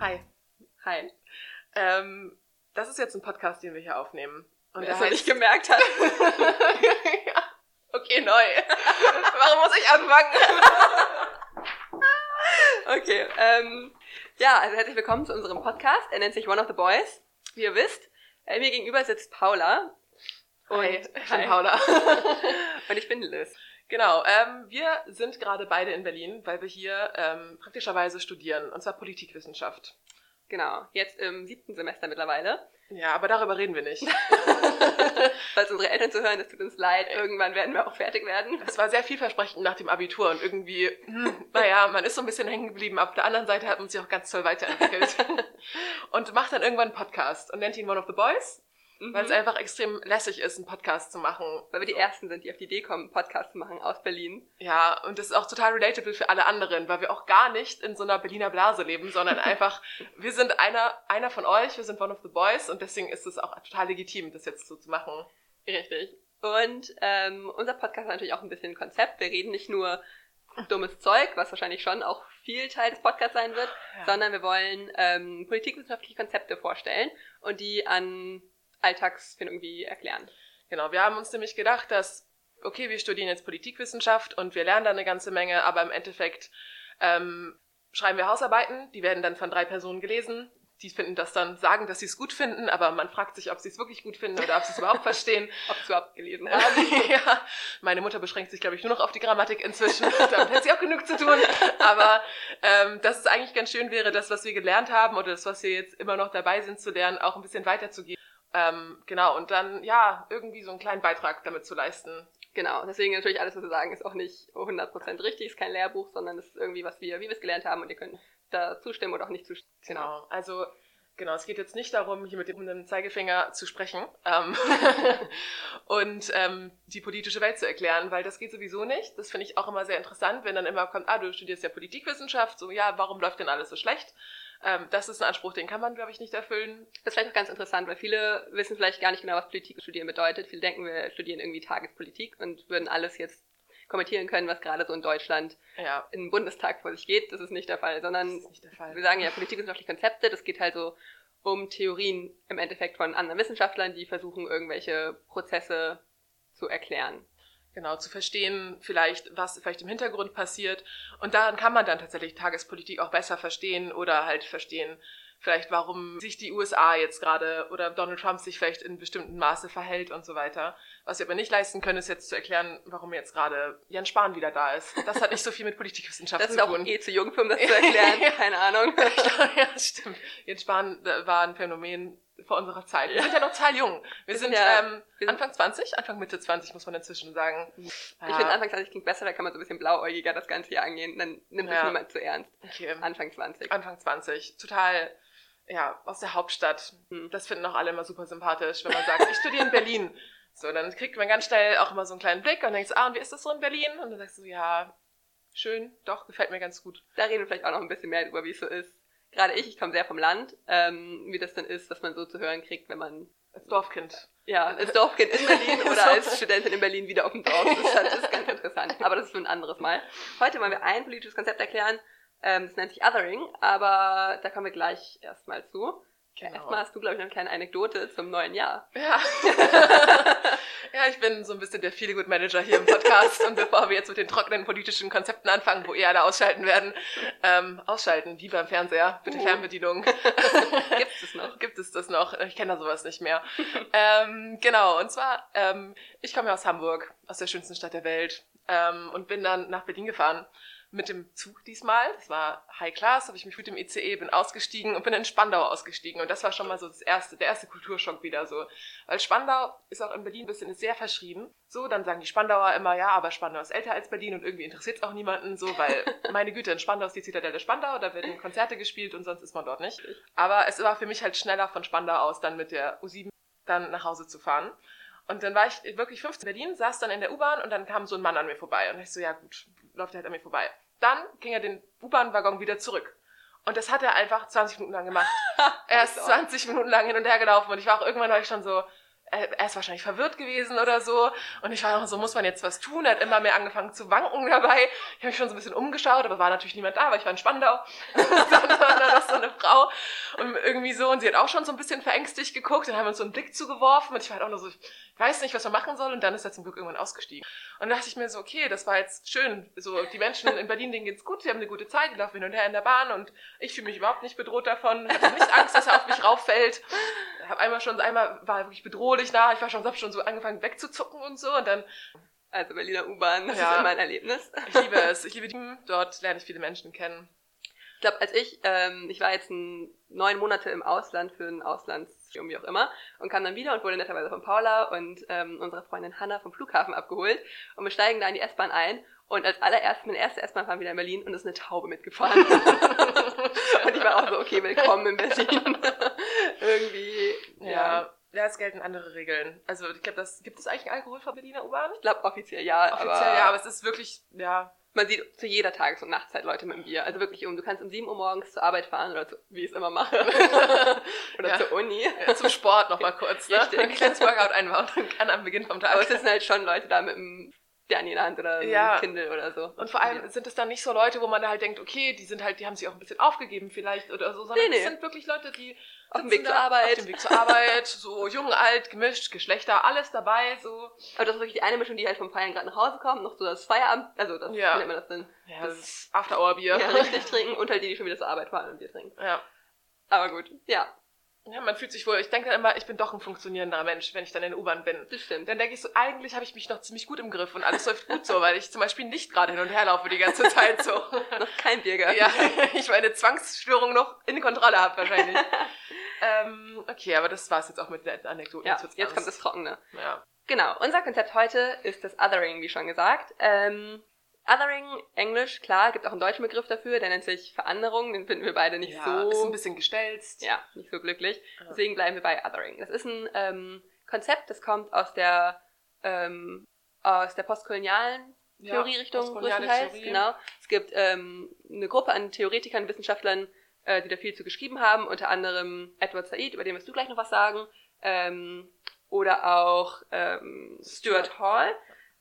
Hi. Hi. Ähm, das ist jetzt ein Podcast, den wir hier aufnehmen. Und Wer der nicht gemerkt hat. ja. Okay, neu. Warum muss ich anfangen? okay, ähm, ja, also herzlich willkommen zu unserem Podcast. Er nennt sich One of the Boys, wie ihr wisst. Äh, mir gegenüber sitzt Paula. Und, hi, ich bin Paula. und ich bin Liz. Genau, ähm, wir sind gerade beide in Berlin, weil wir hier ähm, praktischerweise studieren, und zwar Politikwissenschaft. Genau, jetzt im siebten Semester mittlerweile. Ja, aber darüber reden wir nicht. Falls unsere Eltern zu hören, das tut uns leid, irgendwann werden wir auch fertig werden. Es war sehr vielversprechend nach dem Abitur und irgendwie, hm, naja, man ist so ein bisschen hängen geblieben. Auf der anderen Seite hat man sich auch ganz toll weiterentwickelt. und macht dann irgendwann einen Podcast und nennt ihn One of the Boys Mhm. Weil es einfach extrem lässig ist, einen Podcast zu machen. Weil wir die Ersten sind, die auf die Idee kommen, einen Podcast zu machen aus Berlin. Ja, und das ist auch total relatable für alle anderen, weil wir auch gar nicht in so einer Berliner Blase leben, sondern einfach, wir sind einer, einer von euch, wir sind one of the boys und deswegen ist es auch total legitim, das jetzt so zu machen. Richtig. Und ähm, unser Podcast hat natürlich auch ein bisschen ein Konzept. Wir reden nicht nur dummes Zeug, was wahrscheinlich schon auch viel Teil des Podcasts sein wird, ja. sondern wir wollen ähm, politikwissenschaftliche Konzepte vorstellen und die an Alltagsfindung irgendwie erklären. Genau, wir haben uns nämlich gedacht, dass, okay, wir studieren jetzt Politikwissenschaft und wir lernen da eine ganze Menge, aber im Endeffekt ähm, schreiben wir Hausarbeiten, die werden dann von drei Personen gelesen. Die finden das dann, sagen, dass sie es gut finden, aber man fragt sich, ob sie es wirklich gut finden oder ob sie es überhaupt verstehen. Ob sie es überhaupt gelesen haben. ja, meine Mutter beschränkt sich, glaube ich, nur noch auf die Grammatik inzwischen. Damit hat sie auch genug zu tun. Aber ähm, dass es eigentlich ganz schön wäre, das, was wir gelernt haben oder das, was wir jetzt immer noch dabei sind zu lernen, auch ein bisschen weiterzugeben. Ähm, genau, und dann, ja, irgendwie so einen kleinen Beitrag damit zu leisten. Genau, deswegen natürlich alles, was wir sagen, ist auch nicht 100% richtig, ist kein Lehrbuch, sondern ist irgendwie, was wir, wie wir es gelernt haben und ihr könnt da zustimmen oder auch nicht zustimmen. Genau, also Genau, es geht jetzt nicht darum, hier mit dem Zeigefinger zu sprechen ähm, und ähm, die politische Welt zu erklären, weil das geht sowieso nicht. Das finde ich auch immer sehr interessant, wenn dann immer kommt, ah, du studierst ja Politikwissenschaft, so ja, warum läuft denn alles so schlecht? Ähm, das ist ein Anspruch, den kann man, glaube ich, nicht erfüllen. Das ist vielleicht auch ganz interessant, weil viele wissen vielleicht gar nicht genau, was Politik studieren bedeutet. Viele denken, wir studieren irgendwie Tagespolitik und würden alles jetzt kommentieren können, was gerade so in Deutschland ja. im Bundestag vor sich geht. Das ist nicht der Fall, sondern der Fall. wir sagen ja politikwissenschaftliche Konzepte. Das geht halt so um Theorien im Endeffekt von anderen Wissenschaftlern, die versuchen, irgendwelche Prozesse zu erklären genau, zu verstehen, vielleicht, was vielleicht im Hintergrund passiert. Und daran kann man dann tatsächlich Tagespolitik auch besser verstehen oder halt verstehen, vielleicht warum sich die USA jetzt gerade oder Donald Trump sich vielleicht in bestimmten Maße verhält und so weiter. Was wir aber nicht leisten können, ist jetzt zu erklären, warum jetzt gerade Jan Spahn wieder da ist. Das hat nicht so viel mit Politikwissenschaft zu tun. Das ist auch eh zu jung, um das zu erklären. Keine Ahnung. ja, stimmt. Jens Spahn war ein Phänomen, vor unserer Zeit. Wir sind ja noch total jung. Wir, wir sind, sind ja, ähm, wir sind Anfang 20, Anfang Mitte 20 muss man inzwischen sagen. Ich ja. finde Anfang 20 klingt besser, da kann man so ein bisschen blauäugiger das Ganze hier angehen. Dann nimmt ja. das niemand zu ernst. Okay. Anfang 20. Anfang 20. Total, ja, aus der Hauptstadt. Hm. Das finden auch alle immer super sympathisch, wenn man sagt, ich studiere in Berlin. So, dann kriegt man ganz schnell auch immer so einen kleinen Blick und denkt ah, und wie ist das so in Berlin? Und dann sagst du, ja, schön, doch, gefällt mir ganz gut. Da reden wir vielleicht auch noch ein bisschen mehr über, wie es so ist gerade ich, ich komme sehr vom Land, ähm, wie das dann ist, was man so zu hören kriegt, wenn man als Dorfkind. Ja, als Dorfkind in Berlin oder als Studentin in Berlin wieder auf dem Dorf. Das ist, halt, das ist ganz interessant. Aber das ist für ein anderes Mal. Heute wollen wir ein politisches Konzept erklären. Ähm, das nennt sich Othering, aber da kommen wir gleich erstmal zu. Genau. Erstmal hast du, glaube ich, eine kleine Anekdote zum neuen Jahr. Ja. ja, ich bin so ein bisschen der Feelgood Manager hier im Podcast. und bevor wir jetzt mit den trockenen politischen Konzepten anfangen, wo ihr alle ausschalten werden, ähm, ausschalten, wie beim Fernseher, bitte uh. Fernbedienung. Gibt es das noch? Gibt es das noch? Ich kenne da sowas nicht mehr. ähm, genau, und zwar, ähm, ich komme ja aus Hamburg, aus der schönsten Stadt der Welt, ähm, und bin dann nach Berlin gefahren mit dem Zug diesmal. Das war High Class, habe ich mich mit dem ICE, bin ausgestiegen und bin in Spandau ausgestiegen. Und das war schon mal so das erste, der erste Kulturschock wieder so. Weil Spandau ist auch in Berlin ein bisschen sehr verschrieben. So, dann sagen die Spandauer immer, ja, aber Spandau ist älter als Berlin und irgendwie interessiert es auch niemanden so, weil meine Güte, in Spandau ist die Zitadelle Spandau, da werden Konzerte gespielt und sonst ist man dort nicht. Aber es war für mich halt schneller von Spandau aus dann mit der U7 dann nach Hause zu fahren. Und dann war ich wirklich 15 in Berlin, saß dann in der U-Bahn und dann kam so ein Mann an mir vorbei. Und ich so, ja gut, läuft er halt an mir vorbei. Dann ging er den U-Bahn-Waggon wieder zurück. Und das hat er einfach 20 Minuten lang gemacht. er ist 20 Minuten lang hin und her gelaufen und ich war auch irgendwann war ich schon so, er ist wahrscheinlich verwirrt gewesen oder so. Und ich war noch so, muss man jetzt was tun? Er hat immer mehr angefangen zu wanken dabei. Ich habe mich schon so ein bisschen umgeschaut, aber war natürlich niemand da, weil ich war in Spandau. dann war da noch so eine Frau und irgendwie so. Und sie hat auch schon so ein bisschen verängstigt geguckt und haben uns so einen Blick zugeworfen. Und ich war halt auch nur so, ich weiß nicht, was man machen soll. Und dann ist er zum Glück irgendwann ausgestiegen. Und dann dachte ich mir so, okay, das war jetzt schön. So, die Menschen in Berlin, denen geht's gut, sie haben eine gute Zeit, die laufen hin und her in der Bahn und ich fühle mich überhaupt nicht bedroht davon, hatte nicht Angst, dass er auf mich rauffällt. Hab einmal schon, einmal war er wirklich bedrohlich nah, ich war schon, hab schon so angefangen wegzuzucken und so und dann also Berliner U-Bahn, das ja, ist immer ein Erlebnis. Ich liebe es. Ich liebe die. Dort lerne ich viele Menschen kennen. Ich glaube, als ich, ähm, ich war jetzt ein, neun Monate im Ausland für ein Auslandsstudium, wie auch immer, und kam dann wieder und wurde netterweise von Paula und ähm, unserer Freundin Hanna vom Flughafen abgeholt. Und wir steigen da in die S-Bahn ein und als allererstes, meine erste S-Bahn fahren wieder in Berlin und ist eine Taube mitgefahren. und ich war auch so, okay, willkommen in Berlin. Irgendwie, ja. ja. Ja, es gelten andere Regeln. Also ich glaube, das gibt es eigentlich Alkohol von Berliner U-Bahn? Ich glaube offiziell ja. Offiziell aber ja, aber es ist wirklich, ja. Man sieht zu jeder Tages- und Nachtzeit Leute mit dem Bier. Also wirklich um, du kannst um 7 Uhr morgens zur Arbeit fahren oder zu, wie ich es immer mache. oder ja. zur Uni. Ja, zum Sport nochmal kurz, ne? Richtig. Ein kleines Workout einbauen und dann kann am Beginn vom Tag. Aber es sind halt schon Leute da mit dem Stern in der Hand oder ja. ein Kindle oder so. Und vor allem sind es dann nicht so Leute, wo man halt denkt, okay, die sind halt, die haben sich auch ein bisschen aufgegeben vielleicht oder so, sondern nee, nee. es sind wirklich Leute, die auf dem Weg zur Arbeit. Auf dem Weg zur Arbeit, so jung, alt, gemischt, Geschlechter, alles dabei, so. Aber das ist wirklich die eine Mischung, die halt vom Feiern gerade nach Hause kommt, noch so das Feierabend, also das, ja. wie nennt man das denn? Ja, das, das After-Hour-Bier. Ja, richtig trinken und halt die, die schon wieder zur Arbeit fahren und Bier trinken. Ja. Aber gut, ja. Ja, man fühlt sich wohl, ich denke dann immer, ich bin doch ein funktionierender Mensch, wenn ich dann in der U-Bahn bin. Das stimmt. Dann denke ich so, eigentlich habe ich mich noch ziemlich gut im Griff und alles läuft gut so, weil ich zum Beispiel nicht gerade hin und her laufe die ganze Zeit so. noch kein gehabt. Ja, ich meine Zwangsstörung noch in Kontrolle habe wahrscheinlich. ähm, okay, aber das war's jetzt auch mit den Anekdoten. Ja, jetzt, jetzt kommt das Trockene. Ja. Genau, unser Konzept heute ist das Othering, wie schon gesagt. Ähm, Othering, Englisch, klar, gibt auch einen deutschen Begriff dafür, der nennt sich Veranderung, den finden wir beide nicht ja, so... ist ein bisschen gestelzt. Ja, nicht so glücklich. Deswegen bleiben wir bei Othering. Das ist ein ähm, Konzept, das kommt aus der, ähm, aus der postkolonialen Theorierichtung ja, größtenteils. Theorie. Genau. Es gibt ähm, eine Gruppe an Theoretikern, Wissenschaftlern, äh, die da viel zu geschrieben haben, unter anderem Edward Said, über den wirst du gleich noch was sagen, ähm, oder auch ähm, Stuart Hall.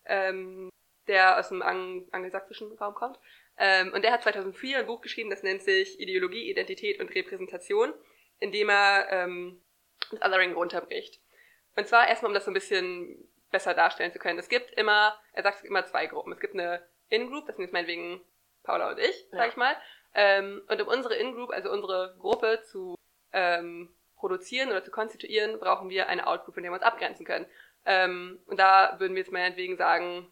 Ähm, der aus dem ang angelsächsischen Raum kommt. Ähm, und der hat 2004 ein Buch geschrieben, das nennt sich Ideologie, Identität und Repräsentation, in dem er ähm, das Othering runterbricht. Und zwar erstmal, um das so ein bisschen besser darstellen zu können. Es gibt immer, er sagt immer zwei Gruppen. Es gibt eine In-Group, das sind jetzt meinetwegen Paula und ich, sag ja. ich mal. Ähm, und um unsere In-Group, also unsere Gruppe zu ähm, produzieren oder zu konstituieren, brauchen wir eine Out-Group, in der wir uns abgrenzen können. Ähm, und da würden wir jetzt meinetwegen sagen,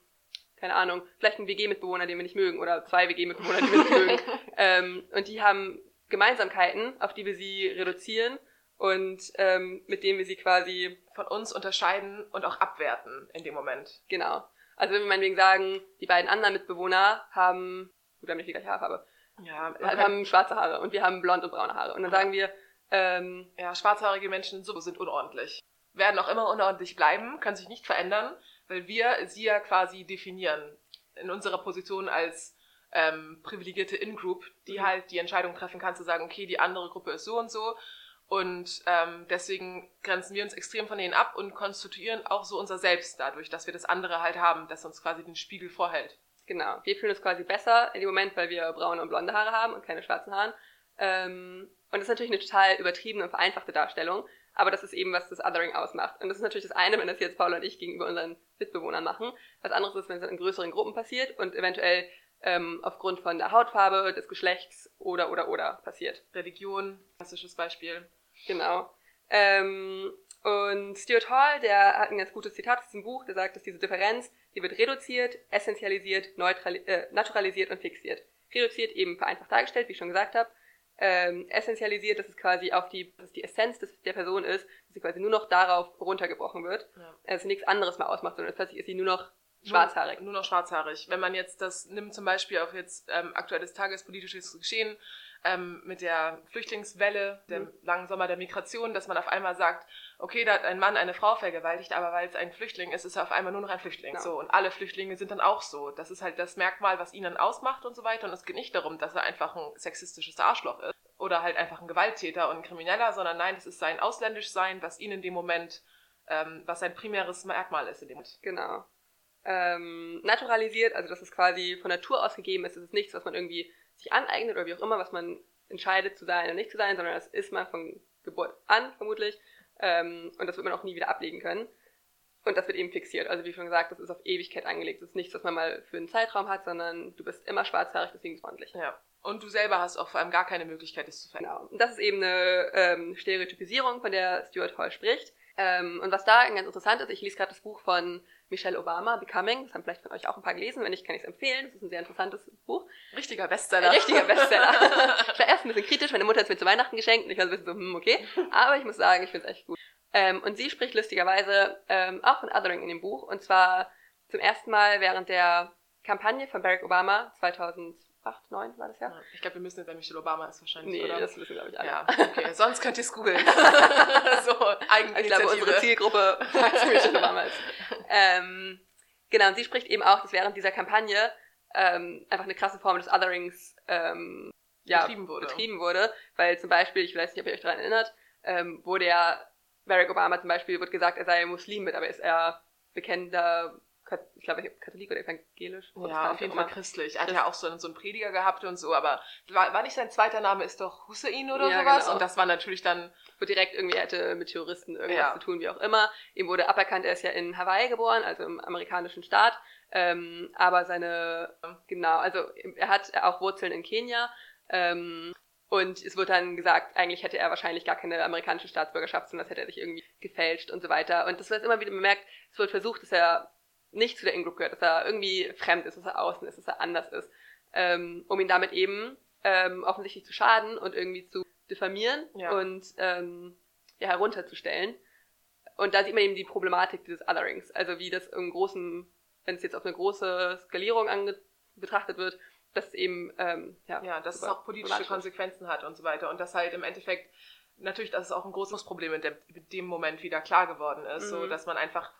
keine Ahnung, vielleicht ein WG-Mitbewohner, den wir nicht mögen, oder zwei WG-Mitbewohner, die wir nicht mögen. Ähm, und die haben Gemeinsamkeiten, auf die wir sie reduzieren und ähm, mit denen wir sie quasi von uns unterscheiden und auch abwerten in dem Moment. Genau. Also wenn wir meinetwegen sagen, die beiden anderen Mitbewohner haben, gut, wir haben nicht die gleiche Haarfarbe. Ja, wir haben schwarze Haare und wir haben blond und braune Haare. Und dann sagen wir, ähm, ja, schwarzhaarige Menschen so sind unordentlich. Werden auch immer unordentlich bleiben, können sich nicht verändern weil wir sie ja quasi definieren in unserer Position als ähm, privilegierte In-Group, die mhm. halt die Entscheidung treffen kann, zu sagen, okay, die andere Gruppe ist so und so. Und ähm, deswegen grenzen wir uns extrem von denen ab und konstituieren auch so unser Selbst dadurch, dass wir das andere halt haben, das uns quasi den Spiegel vorhält. Genau. Wir fühlen uns quasi besser in dem Moment, weil wir braune und blonde Haare haben und keine schwarzen Haare. Ähm, und das ist natürlich eine total übertriebene und vereinfachte Darstellung. Aber das ist eben, was das Othering ausmacht. Und das ist natürlich das eine, wenn das jetzt Paul und ich gegenüber unseren Mitbewohnern machen. Was anderes ist, wenn es in größeren Gruppen passiert und eventuell ähm, aufgrund von der Hautfarbe, des Geschlechts oder oder oder passiert. Religion, klassisches Beispiel. Genau. Ähm, und Stuart Hall, der hat ein ganz gutes Zitat aus diesem Buch, der sagt, dass diese Differenz, die wird reduziert, essentialisiert, äh, naturalisiert und fixiert. Reduziert eben vereinfacht dargestellt, wie ich schon gesagt habe, ähm, essentialisiert, dass es quasi auf die, dass die Essenz des, der Person ist, dass sie quasi nur noch darauf runtergebrochen wird, ja. dass sie nichts anderes mehr ausmacht, sondern plötzlich ist sie nur noch schwarzhaarig. Nur, nur noch schwarzhaarig. Wenn man jetzt das nimmt zum Beispiel auf jetzt ähm, aktuelles tagespolitisches Geschehen ähm, mit der Flüchtlingswelle, dem mhm. langen Sommer der Migration, dass man auf einmal sagt, okay, da hat ein Mann eine Frau vergewaltigt, aber weil es ein Flüchtling ist, ist er auf einmal nur noch ein Flüchtling. Genau. So und alle Flüchtlinge sind dann auch so. Das ist halt das Merkmal, was ihn dann ausmacht und so weiter. Und es geht nicht darum, dass er einfach ein sexistisches Arschloch ist oder halt einfach ein Gewalttäter und ein Krimineller, sondern nein, es ist sein Ausländischsein, was ihn in dem Moment ähm, was sein primäres Merkmal ist in dem Moment. Genau. Ähm, naturalisiert, also dass es quasi von Natur aus gegeben ist. Es ist nichts, was man irgendwie sich aneignet oder wie auch immer, was man entscheidet zu sein oder nicht zu sein, sondern das ist man von Geburt an vermutlich. Ähm, und das wird man auch nie wieder ablegen können. Und das wird eben fixiert. Also wie schon gesagt, das ist auf Ewigkeit angelegt. Das ist nichts, was man mal für einen Zeitraum hat, sondern du bist immer schwarzhaarig, deswegen ordentlich. Ja. Und du selber hast auch vor allem gar keine Möglichkeit, das zu verändern. Genau. Und das ist eben eine ähm, Stereotypisierung, von der Stuart Hall spricht. Ähm, und was da ganz interessant ist, ich lese gerade das Buch von Michelle Obama, Becoming. Das haben vielleicht von euch auch ein paar gelesen. Wenn nicht, kann ich es empfehlen. Das ist ein sehr interessantes Buch. Richtiger Bestseller. Richtiger Bestseller. ich war erst ein bisschen kritisch. Meine Mutter hat es mir zu Weihnachten geschenkt und ich war so ein bisschen so, hm, okay. Aber ich muss sagen, ich finde es echt gut. Ähm, und sie spricht lustigerweise ähm, auch von Othering in dem Buch. Und zwar zum ersten Mal während der Kampagne von Barack Obama 2008, 2009 war das ja. Ich glaube, wir müssen jetzt, wenn Michelle Obama ist wahrscheinlich, Nee, oder? das wissen glaube ich alle. ja, okay. Sonst könnt ihr es googeln. so, Ich Eigeninitiative. glaube, unsere Zielgruppe weiß, Michelle Obama ist. Ähm, genau, und sie spricht eben auch, dass während dieser Kampagne ähm, einfach eine krasse Form des Otherings ähm, ja, Betrieben wurde. betrieben wurde. Weil zum Beispiel, ich weiß nicht, ob ihr euch daran erinnert, ähm, wurde ja Barack Obama zum Beispiel, wird gesagt, er sei Muslim mit, aber ist er bekennender, ich glaube, Katholik oder evangelisch? Ja, Protestant, auf jeden Fall christlich. Er hat ja auch so, einen- so einen Prediger gehabt und so, aber war, war nicht sein zweiter Name ist doch Hussein oder Ja, sowas? genau. Und das war natürlich dann, wo direkt irgendwie hätte mit Terroristen irgendwas Ja. zu tun, wie auch immer. Ihm wurde aberkannt, er ist ja in Hawaii geboren, also im amerikanischen Staat. Ähm, aber seine, genau, also er hat auch Wurzeln in Kenia. Ähm, und es wird dann gesagt, eigentlich hätte er wahrscheinlich gar keine amerikanische Staatsbürgerschaft, sondern das hätte er sich irgendwie gefälscht und so weiter. Und das wird immer wieder bemerkt, es wird versucht, dass er nicht zu der In-Group gehört, dass er irgendwie fremd ist, dass er außen ist, dass er anders ist. Ähm, um ihn damit eben ähm, offensichtlich zu schaden und irgendwie zu diffamieren Ja. und ähm, ja, herunterzustellen. Und da sieht man eben die Problematik dieses Otherings. Also wie das im großen, wenn es jetzt auf eine große Skalierung betrachtet wird, dass es eben ähm, ja, ja, dass es auch politische. Konsequenzen hat und so weiter. Und das halt im Endeffekt, natürlich, dass es auch ein großes Problem in, dem- in dem Moment wieder klar geworden ist. So, Mhm. dass man einfach,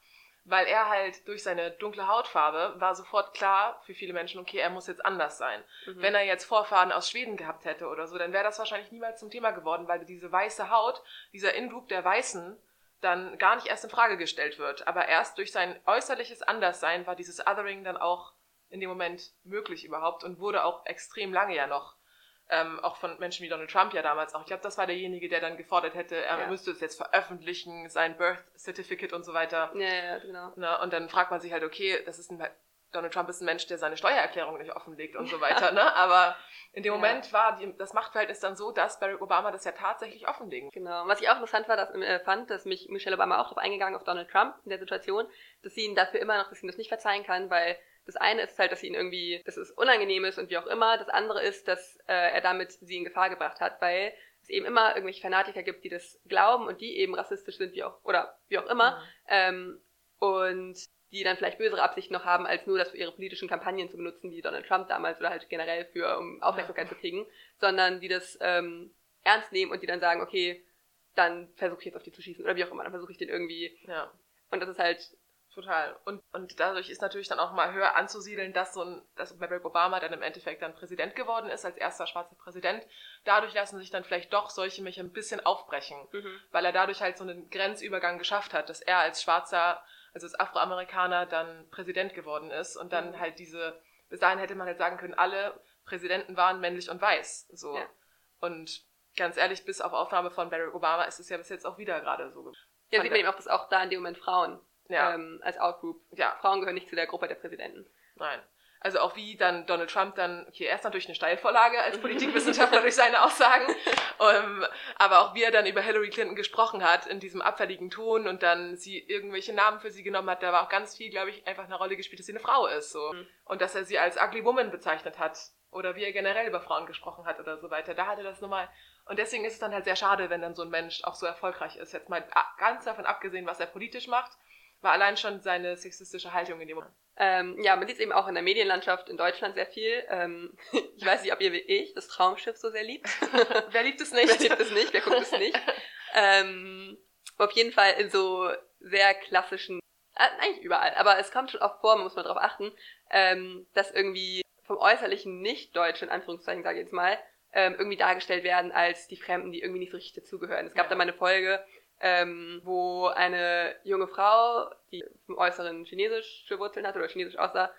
weil er halt durch seine dunkle Hautfarbe war sofort klar für viele Menschen, okay, er muss jetzt anders sein. Mhm. Wenn er jetzt Vorfahren aus Schweden gehabt hätte oder so, dann wäre das wahrscheinlich niemals zum Thema geworden, weil diese weiße Haut, dieser In-Group der Weißen, dann gar nicht erst in Frage gestellt wird. Aber erst durch sein äußerliches Anderssein war dieses Othering dann auch in dem Moment möglich überhaupt und wurde auch extrem lange ja noch, ähm, auch von Menschen wie Donald Trump ja damals auch. Ich glaube, das war derjenige, der dann gefordert hätte, er Ja. müsste es jetzt veröffentlichen, sein Birth Certificate und so weiter. ja, ja, genau. Ne? Und dann fragt man sich halt, okay, das ist ein, Donald Trump ist ein Mensch, der seine Steuererklärung nicht offenlegt und so weiter, ne? Aber in dem Ja. Moment war die, das Machtverhältnis dann so, dass Barack Obama das ja tatsächlich offenlegen. Genau. Und Was ich auch interessant war, dass, äh, fand, dass mich Michelle Obama auch darauf eingegangen auf Donald Trump in der Situation, dass sie ihn dafür immer noch, dass sie ihm das nicht verzeihen kann, weil das eine ist halt, dass sie ihn irgendwie, dass es unangenehm ist und wie auch immer. Das andere ist, dass äh, er damit sie in Gefahr gebracht hat, weil es eben immer irgendwelche Fanatiker gibt, die das glauben und die eben rassistisch sind, wie auch, oder wie auch immer. Ähm, und die dann vielleicht bösere Absichten noch haben, als nur das für ihre politischen Kampagnen zu benutzen, wie Donald Trump damals oder halt generell für, um Aufmerksamkeit zu kriegen, sondern die das ähm, ernst nehmen und die dann sagen, okay, dann versuche ich jetzt auf die zu schießen oder wie auch immer, dann versuche ich den irgendwie. Ja, Und das ist halt, total. Und, und dadurch ist natürlich dann auch mal höher anzusiedeln, dass so ein, dass Barack Obama dann im Endeffekt dann Präsident geworden ist, als erster schwarzer Präsident. Dadurch lassen sich dann vielleicht doch solche Mechanismen ein bisschen aufbrechen. weil er dadurch halt so einen Grenzübergang geschafft hat, dass er als Schwarzer, also als Afroamerikaner dann Präsident geworden ist und dann Mhm. halt diese, bis dahin hätte man halt sagen können, alle Präsidenten waren männlich und weiß, so. Ja. Und ganz ehrlich, bis auf Aufnahme von Barack Obama ist es ja bis jetzt auch wieder gerade so. ja, sieht man eben auch, dass auch da in dem Moment Frauen Ja, ähm, als Outgroup, ja, Frauen gehören nicht zu der Gruppe der Präsidenten. nein. Also auch wie dann Donald Trump dann, okay, er ist natürlich eine Steilvorlage als Politikwissenschaftler durch seine Aussagen, ähm, aber auch wie er dann über Hillary Clinton gesprochen hat in diesem abfälligen Ton und dann sie irgendwelche Namen für sie genommen hat, da war auch ganz viel, glaube ich, einfach eine Rolle gespielt, dass sie eine Frau ist, so. Mhm. Und dass er sie als ugly woman bezeichnet hat oder wie er generell über Frauen gesprochen hat oder so weiter. Da hatte das nochmal. Und deswegen ist es dann halt sehr schade, wenn dann so ein Mensch auch so erfolgreich ist. Jetzt mal ganz davon abgesehen, was er politisch macht, war allein schon seine sexistische Haltung in dem Moment. Ähm, ja, man sieht es eben auch in der Medienlandschaft in Deutschland sehr viel. Ähm, ich weiß nicht, ob ihr wie ich das Traumschiff so sehr liebt. Wer liebt es Wer nicht? liebt es nicht? Wer guckt es nicht? Ähm, auf jeden Fall in so sehr klassischen, äh, eigentlich überall, aber es kommt schon oft vor, man muss mal drauf achten, ähm, dass irgendwie vom äußerlichen Nicht-Deutsch, in Anführungszeichen sage ich jetzt mal, ähm, irgendwie dargestellt werden als die Fremden, die irgendwie nicht so richtig dazugehören. Es gab Ja. da mal eine Folge, ähm, wo eine junge Frau, die im Äußeren chinesische Wurzeln hat oder chinesisch aussah,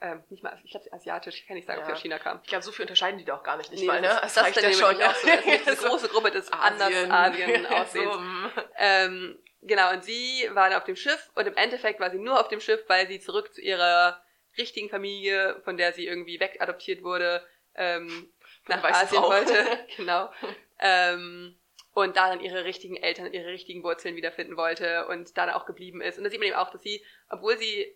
ähm, nicht mal, ich glaube, asiatisch, ich kann nicht sagen, ob sie aus China kam. Ich glaube, so viel unterscheiden die doch gar nicht, nicht Nee, mal, ne? das, das, ist dann schon. auch so. Das ist eine große Gruppe des anders Asien. Asien aussehens. so, mm. Ähm, genau, und sie war dann auf dem Schiff und im Endeffekt war sie nur auf dem Schiff, weil sie zurück zu ihrer richtigen Familie, von der sie irgendwie wegadoptiert wurde, ähm, nach Asien wollte. genau. Ähm, und da dann ihre richtigen Eltern, ihre richtigen Wurzeln wiederfinden wollte und da dann auch geblieben ist. Und da sieht man eben auch, dass sie, obwohl sie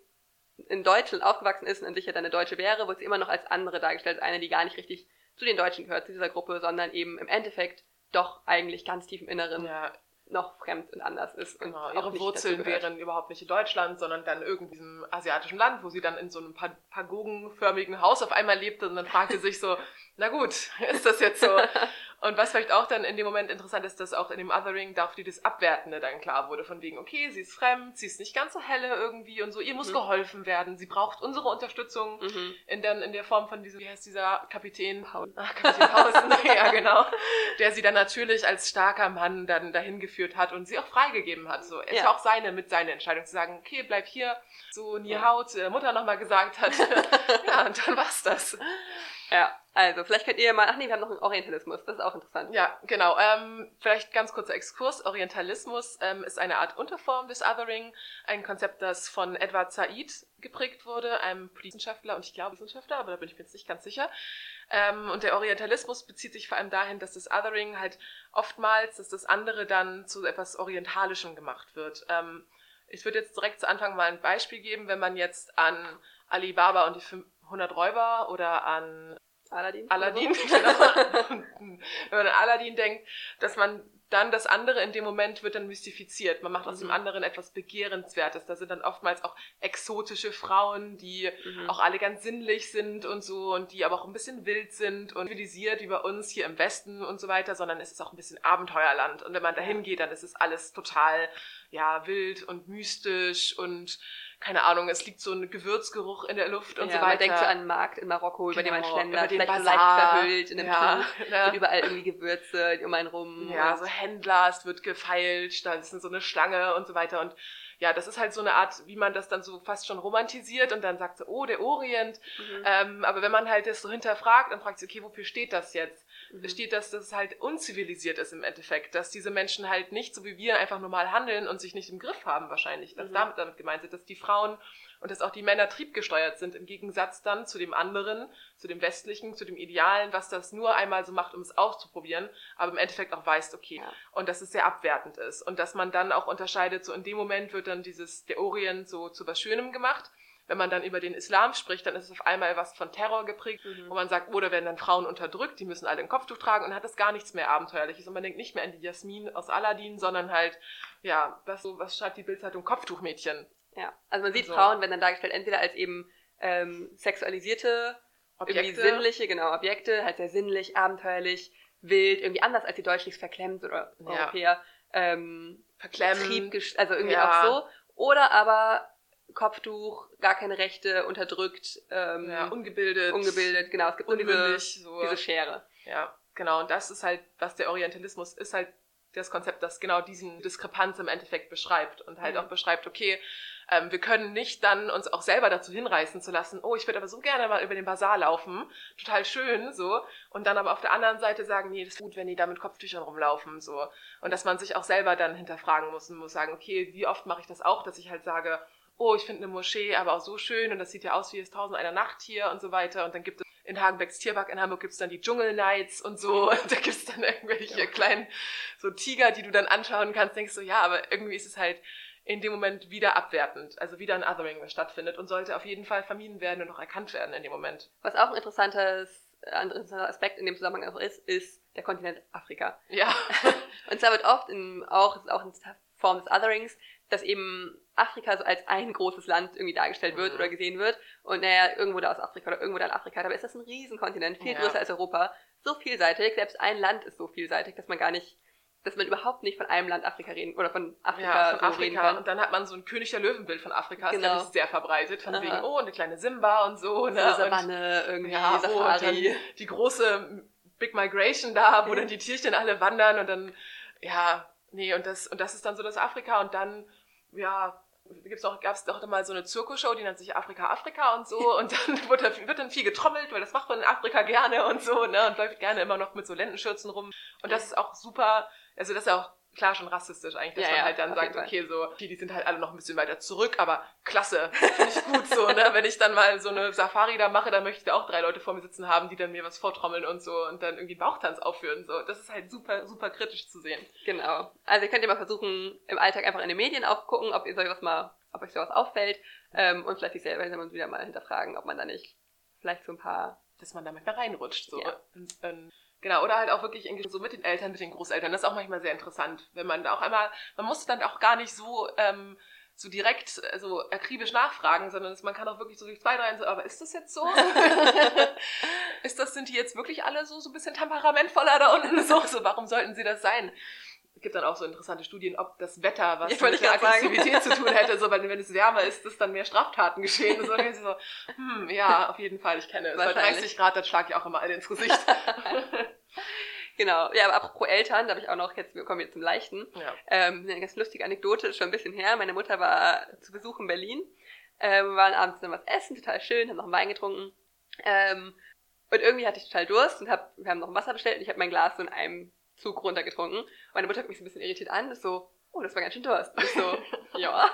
in Deutschland aufgewachsen ist und an sich ja dann eine Deutsche wäre, wird sie immer noch als andere dargestellt, als eine, die gar nicht richtig zu den Deutschen gehört, zu dieser Gruppe, sondern eben im Endeffekt doch eigentlich ganz tief im Inneren Ja, noch fremd und anders ist. Genau. Ihre Wurzeln wären überhaupt nicht in Deutschland, sondern dann irgendwie in diesem asiatischen Land, wo sie dann in so einem pa- pagogenförmigen Haus auf einmal lebte und dann fragte sie sich so, na gut, ist das jetzt so? Und was vielleicht auch dann in dem Moment interessant ist, dass auch in dem Othering da auf die das Abwertende dann klar wurde, von wegen, okay, sie ist fremd, sie ist nicht ganz so helle irgendwie und so, ihr muss Mhm. geholfen werden, sie braucht unsere Unterstützung Mhm. in, dann, in der Form von diesem, wie heißt dieser Kapitän? Paul. Ach, Kapitän Pausen, ja genau. Der sie dann natürlich als starker Mann dann dahin geführt hat und sie auch freigegeben hat. So, es Ja. war auch seine, mit seiner Entscheidung zu sagen, okay, bleib hier, so nie Ja. Haut, äh, Mutter nochmal gesagt hat. ja, und dann war's das. Ja, also vielleicht könnt ihr mal, ach nee, wir haben noch einen Orientalismus, das ist auch interessant. Ja, genau. Ähm, vielleicht ganz kurzer Exkurs. Orientalismus ähm, ist eine Art Unterform des Othering, ein Konzept, das von Edward Said geprägt wurde, einem Wissenschaftler und ich glaube Wissenschaftler, aber da bin ich mir jetzt nicht ganz sicher. Ähm, und der Orientalismus bezieht sich vor allem dahin, dass das Othering halt oftmals, dass das andere dann zu etwas Orientalischem gemacht wird. Ähm, ich würde jetzt direkt zu Anfang mal ein Beispiel geben, wenn man jetzt an Alibaba und die 500 Räuber oder an Aladdin? Aladdin, genau. Wenn man an Aladdin denkt, dass man dann das andere in dem Moment wird dann mystifiziert. Man macht aus Mhm. dem anderen etwas Begehrenswertes. Da sind dann oftmals auch exotische Frauen, die Mhm. auch alle ganz sinnlich sind und so und die aber auch ein bisschen wild sind und zivilisiert wie bei uns hier im Westen und so weiter, sondern es ist auch ein bisschen Abenteuerland. Und wenn man dahin geht, dann ist es alles total, ja, wild und mystisch und keine Ahnung, es liegt so ein Gewürzgeruch in der Luft und ja, so weiter. Man denkt so an einen Markt in Marokko, über den man Genau, schlendert, über den vielleicht so leicht verhüllt in einem ja, Tuch. ne? Und überall irgendwie Gewürze um einen rum. Ja, und- so Händler, es wird gefeilscht, da ist so eine Schlange und so weiter. Und ja, das ist halt so eine Art, wie man das dann so fast schon romantisiert und dann sagt so, oh, der Orient. Mhm. Ähm, aber wenn man halt das so hinterfragt, dann fragt sich, okay, wofür steht das jetzt? Mhm. Steht, dass das halt unzivilisiert ist im Endeffekt, dass diese Menschen halt nicht so wie wir einfach normal handeln und sich nicht im Griff haben wahrscheinlich. Dass Mhm. damit, damit gemeint ist, dass die Frauen und dass auch die Männer triebgesteuert sind, im Gegensatz dann zu dem anderen, zu dem westlichen, zu dem Idealen, was das nur einmal so macht, um es auszuprobieren, aber im Endeffekt auch weiß, okay, Ja. und dass es sehr abwertend ist und dass man dann auch unterscheidet, so in dem Moment wird dann dieses, der Orient so zu was Schönem gemacht. Wenn man dann über den Islam spricht, dann ist es auf einmal was von Terror geprägt, Mhm. wo man sagt, oh, da werden dann Frauen unterdrückt, die müssen alle ein Kopftuch tragen und dann hat das gar nichts mehr Abenteuerliches. Und man denkt nicht mehr an die Jasmin aus Aladdin, sondern halt, ja, was, so, was schreibt die Bildzeitung? Kopftuchmädchen. Ja, also man sieht So. Frauen werden dann dargestellt entweder als eben ähm, sexualisierte, irgendwie Objekte. sinnliche, genau, Objekte, halt sehr sinnlich, abenteuerlich, wild, irgendwie anders als die es verklemmt oder Ja. Europäer, ähm, verklemmt. Also irgendwie Ja. auch so. Oder aber Kopftuch, gar keine Rechte, unterdrückt, ähm, ja, ungebildet. ungebildet, genau, es gibt nur diese, unmündig. So. diese Schere. Ja, genau. Und das ist halt, was der Orientalismus ist, halt das Konzept, das genau diesen Diskrepanz im Endeffekt beschreibt und halt Mhm. auch beschreibt, okay, ähm, wir können nicht dann uns auch selber dazu hinreißen zu lassen, oh, ich würde aber so gerne mal über den Bazar laufen, total schön, so, und dann aber auf der anderen Seite sagen, nee, das ist gut, wenn die da mit Kopftüchern rumlaufen, so. Und dass man sich auch selber dann hinterfragen muss und muss sagen, okay, wie oft mache ich das auch, dass ich halt sage, oh, ich finde eine Moschee aber auch so schön und das sieht ja aus wie es tausend einer Nacht hier und so weiter und dann gibt es in Hagenbecks Tierpark in Hamburg gibt's dann die Dschungel Nights und so. Und da gibt's dann irgendwelche Ja. kleinen so Tiger, die du dann anschauen kannst. Denkst du, ja, aber irgendwie ist es halt in dem Moment wieder abwertend. Also wieder ein Othering, was stattfindet und sollte auf jeden Fall vermieden werden und auch erkannt werden in dem Moment. Was auch ein interessantes, ein interessanter Aspekt in dem Zusammenhang auch ist, ist der Kontinent Afrika. Ja. Und zwar wird oft in, auch, es ist auch in Form des Otherings, dass eben Afrika so als ein großes Land irgendwie dargestellt wird Mhm. oder gesehen wird. Und naja, irgendwo da aus Afrika oder irgendwo da in Afrika. Dabei ist das ein Riesenkontinent, viel Ja. größer als Europa. So vielseitig, selbst ein Land ist so vielseitig, dass man gar nicht, dass man überhaupt nicht von einem Land Afrika reden oder von Afrika, ja, von so reden Afrika. kann. Und dann hat man so ein König der Löwenbild von Afrika, ist Genau. glaube ich sehr verbreitet, von Aha. wegen, oh, eine kleine Simba und so. So Ne? eine Savanne, irgendwie Ja, oh, Safari. dann die große Big Migration da, wo dann die Tierchen alle wandern und dann, ja, Nee, und das, und das ist dann so das Afrika und dann, ja, gibt's auch, gab's doch mal so eine Zirkusshow, die nennt sich Afrika Afrika und so. Und dann wird, da, wird dann viel getrommelt, weil das macht man in Afrika gerne und so, ne, und läuft gerne immer noch mit so Lendenschürzen rum. Und das ist auch super, also das ist auch klar schon rassistisch eigentlich, dass Ja, man halt dann sagt, okay, so, die, die sind halt alle noch ein bisschen weiter zurück, aber klasse, finde ich gut so, ne, wenn ich dann mal so eine Safari da mache, dann möchte ich da auch drei Leute vor mir sitzen haben, die dann mir was vortrommeln und so und dann irgendwie einen Bauchtanz aufführen, so, das ist halt super, super kritisch zu sehen. Genau. Also ihr könnt ja mal versuchen, im Alltag einfach in den Medien aufgucken, ob ihr sowas mal, ob euch sowas auffällt ähm, und vielleicht sich selber wieder mal hinterfragen, ob man da nicht vielleicht so ein paar dass man da manchmal reinrutscht. So. Ja. Und, ähm, genau, oder halt auch wirklich irgendwie so mit den Eltern, mit den Großeltern. Das ist auch manchmal sehr interessant, wenn man da auch einmal, man muss dann auch gar nicht so, ähm, so direkt so akribisch nachfragen, sondern man kann auch wirklich so durch zwei, drei, so, aber ist das jetzt so? ist das, sind die jetzt wirklich alle so, so ein bisschen temperamentvoller da unten? So, so, warum sollten sie das sein? Es gibt dann auch so interessante Studien, ob das Wetter was Ja, mit der. Aggressivität zu tun hätte, so, weil wenn es wärmer ist, dass dann mehr Straftaten geschehen. So, ist so, hm, ja, auf jeden Fall, ich kenne es. Bei Wahrscheinlich. 30 Grad, dann schlag ich auch immer alle ins Gesicht. Genau, ja, aber apropos Eltern, da habe ich auch noch, jetzt wir kommen jetzt zum Leichten, ja. ähm, eine ganz lustige Anekdote, ist schon ein bisschen her. Meine Mutter war zu Besuch in Berlin, ähm, wir waren abends dann was essen, total schön, haben noch einen Wein getrunken. Ähm, und irgendwie hatte ich total Durst und hab, wir haben noch ein Wasser bestellt und ich habe mein Glas so in einem Zug runtergetrunken. Und meine Mutter hat mich so ein bisschen irritiert an, ist so, oh, das war ganz schön Durst. Und ich so, ja.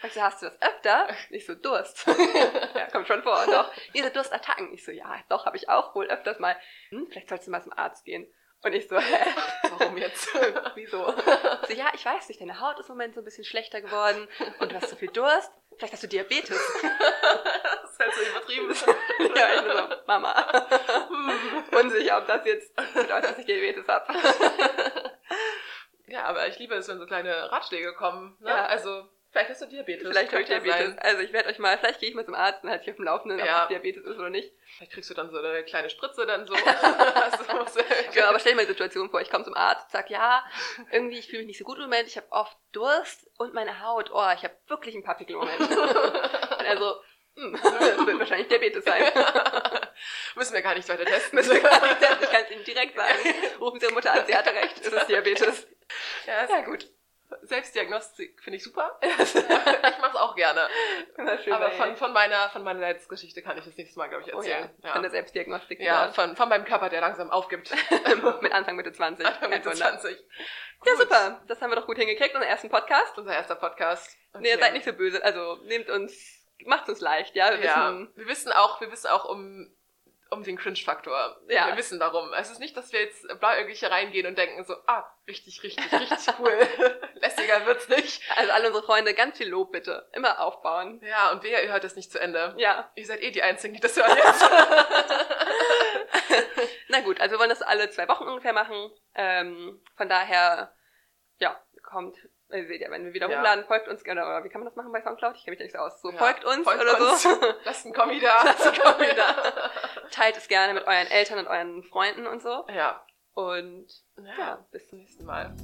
Fragt sie, hast du das öfter? Und ich so, Durst. ja, kommt schon vor, doch. Ihre Durstattacken. Ich so, ja, doch, habe ich auch wohl öfters mal. Hm, vielleicht sollst du mal zum Arzt gehen. Und ich so, hä? Warum jetzt? Wieso? So, ja, ich weiß nicht, deine Haut ist im Moment so ein bisschen schlechter geworden und du hast so viel Durst. Vielleicht hast du Diabetes. das ist halt so übertrieben. ja, ich nur so, Mama. Unsicher, ob das jetzt bedeutet, dass ich Diabetes habe. Ja, aber ich liebe es, wenn so kleine Ratschläge kommen. Ne? Ja. Also, vielleicht hast du Diabetes. Vielleicht habe ich Diabetes. sein. Also ich werde euch mal, vielleicht gehe ich mal zum Arzt und halte ich auf dem Laufenden, ob Ja. das Diabetes ist oder nicht. Vielleicht kriegst du dann so eine kleine Spritze dann so. also, Ja, aber stell dir mal die Situation vor, ich komme zum Arzt, sag, ja, irgendwie, ich fühle mich nicht so gut im Moment, ich habe oft Durst und meine Haut, oh, ich habe wirklich ein paar Pickel im Moment. also, hm, das wird wahrscheinlich Diabetes sein. Müssen wir gar nicht weiter testen. Müssen wir gar nicht sagen, ich kann es Ihnen direkt sagen. Rufen Sie Ihre Mutter an, sie hatte recht, es ist Diabetes. Ja, ist Ja, gut. Selbstdiagnostik finde ich super. ich mache es auch gerne. Schön Aber von, von meiner von meiner Letztgeschichte kann ich das nächste Mal, glaube ich, oh ja, erzählen. von der Selbstdiagnostik. ja. wieder. von, von meinem Körper, der langsam aufgibt. Mit Anfang Mitte 20. Anfang Mitte Wunder. 20. Ja, Gut. super. Das haben wir doch gut hingekriegt, unseren ersten Podcast. Unser erster Podcast. Nee, seid nicht so böse. Also, nehmt uns, macht uns leicht, ja. Wir ja, wissen, wir wissen auch, wir wissen auch um, um den Cringe-Faktor. Ja. Wir wissen darum. Es ist nicht, dass wir jetzt blauäugig hier reingehen und denken so, ah, richtig, richtig, richtig cool. Lässiger wird's nicht. also alle unsere Freunde, ganz viel Lob bitte. Immer aufbauen. Ja, und wer, ihr hört das nicht zu Ende. Ja. Ihr seid eh die Einzigen, die das hören jetzt. Na gut, also wir wollen das alle zwei Wochen ungefähr machen. Ähm, von daher, ja, kommt, ihr seht ja, wenn wir wieder Ja. hochladen, folgt uns, oder, oder wie kann man das machen bei Soundcloud? Ich kenne mich da nicht so aus. So, Ja, folgt uns folgt oder uns. so. Lasst einen Kommi da. Lasst einen Kommi da. Teilt es gerne mit euren Eltern und euren Freunden und so. Ja. Und ja. ja, Bis zum nächsten Mal.